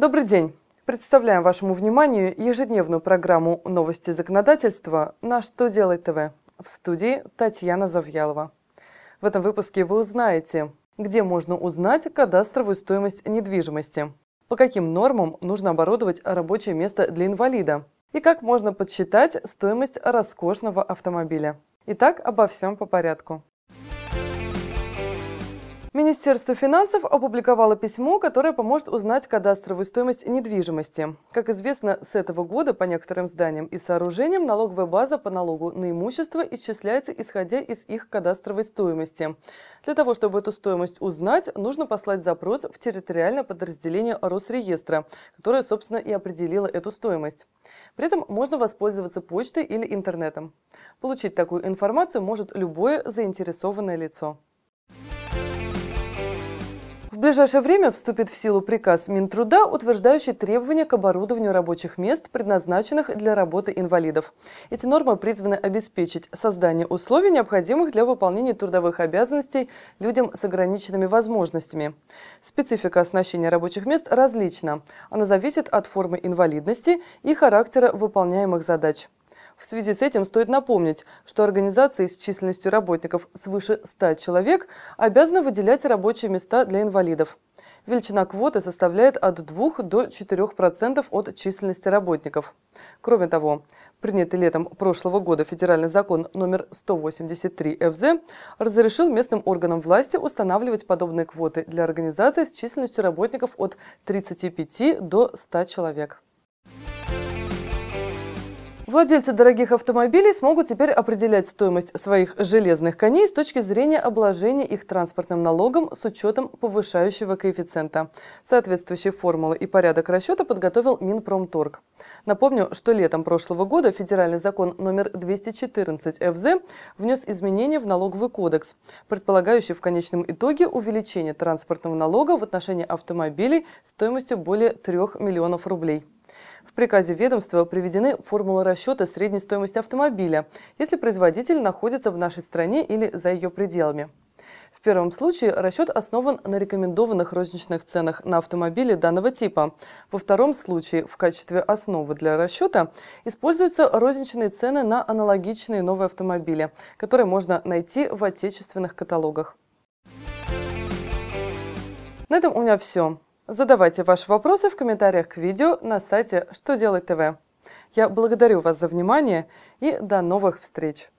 Добрый день! Представляем вашему вниманию ежедневную программу «Новости законодательства» на «Что делать ТВ» в студии Татьяна Завьялова. В этом выпуске вы узнаете, где можно узнать кадастровую стоимость недвижимости, по каким нормам нужно оборудовать рабочее место для инвалида и как можно подсчитать стоимость роскошного автомобиля. Итак, обо всем по порядку. Министерство финансов опубликовало письмо, которое поможет узнать кадастровую стоимость недвижимости. Как известно, с этого года по некоторым зданиям и сооружениям налоговая база по налогу на имущество исчисляется исходя из их кадастровой стоимости. Для того, чтобы эту стоимость узнать, нужно послать запрос в территориальное подразделение Росреестра, которое, собственно, и определило эту стоимость. При этом можно воспользоваться почтой или интернетом. Получить такую информацию может любое заинтересованное лицо. В ближайшее время вступит в силу приказ Минтруда, утверждающий требования к оборудованию рабочих мест, предназначенных для работы инвалидов. Эти нормы призваны обеспечить создание условий, необходимых для выполнения трудовых обязанностей людям с ограниченными возможностями. Специфика оснащения рабочих мест различна. Она зависит от формы инвалидности и характера выполняемых задач. В связи с этим стоит напомнить, что организации с численностью работников свыше 100 человек обязаны выделять рабочие места для инвалидов. Величина квоты составляет от 2 до 4% от численности работников. Кроме того, принятый летом прошлого года федеральный закон номер 183 ФЗ разрешил местным органам власти устанавливать подобные квоты для организаций с численностью работников от 35 до 100 человек. Владельцы дорогих автомобилей смогут теперь определять стоимость своих железных коней с точки зрения обложения их транспортным налогом с учетом повышающего коэффициента. Соответствующие формулы и порядок расчета подготовил Минпромторг. Напомню, что летом прошлого года федеральный закон номер 214 ФЗ внес изменения в налоговый кодекс, предполагающий в конечном итоге увеличение транспортного налога в отношении автомобилей стоимостью более 3 миллионов рублей. В приказе ведомства приведены формулы расчета средней стоимости автомобиля, если производитель находится в нашей стране или за ее пределами. В первом случае расчет основан на рекомендованных розничных ценах на автомобили данного типа. Во втором случае в качестве основы для расчета используются розничные цены на аналогичные новые автомобили, которые можно найти в отечественных каталогах. На этом у меня все. Задавайте ваши вопросы в комментариях к видео на сайте «Что делать ТВ». Я благодарю вас за внимание и до новых встреч!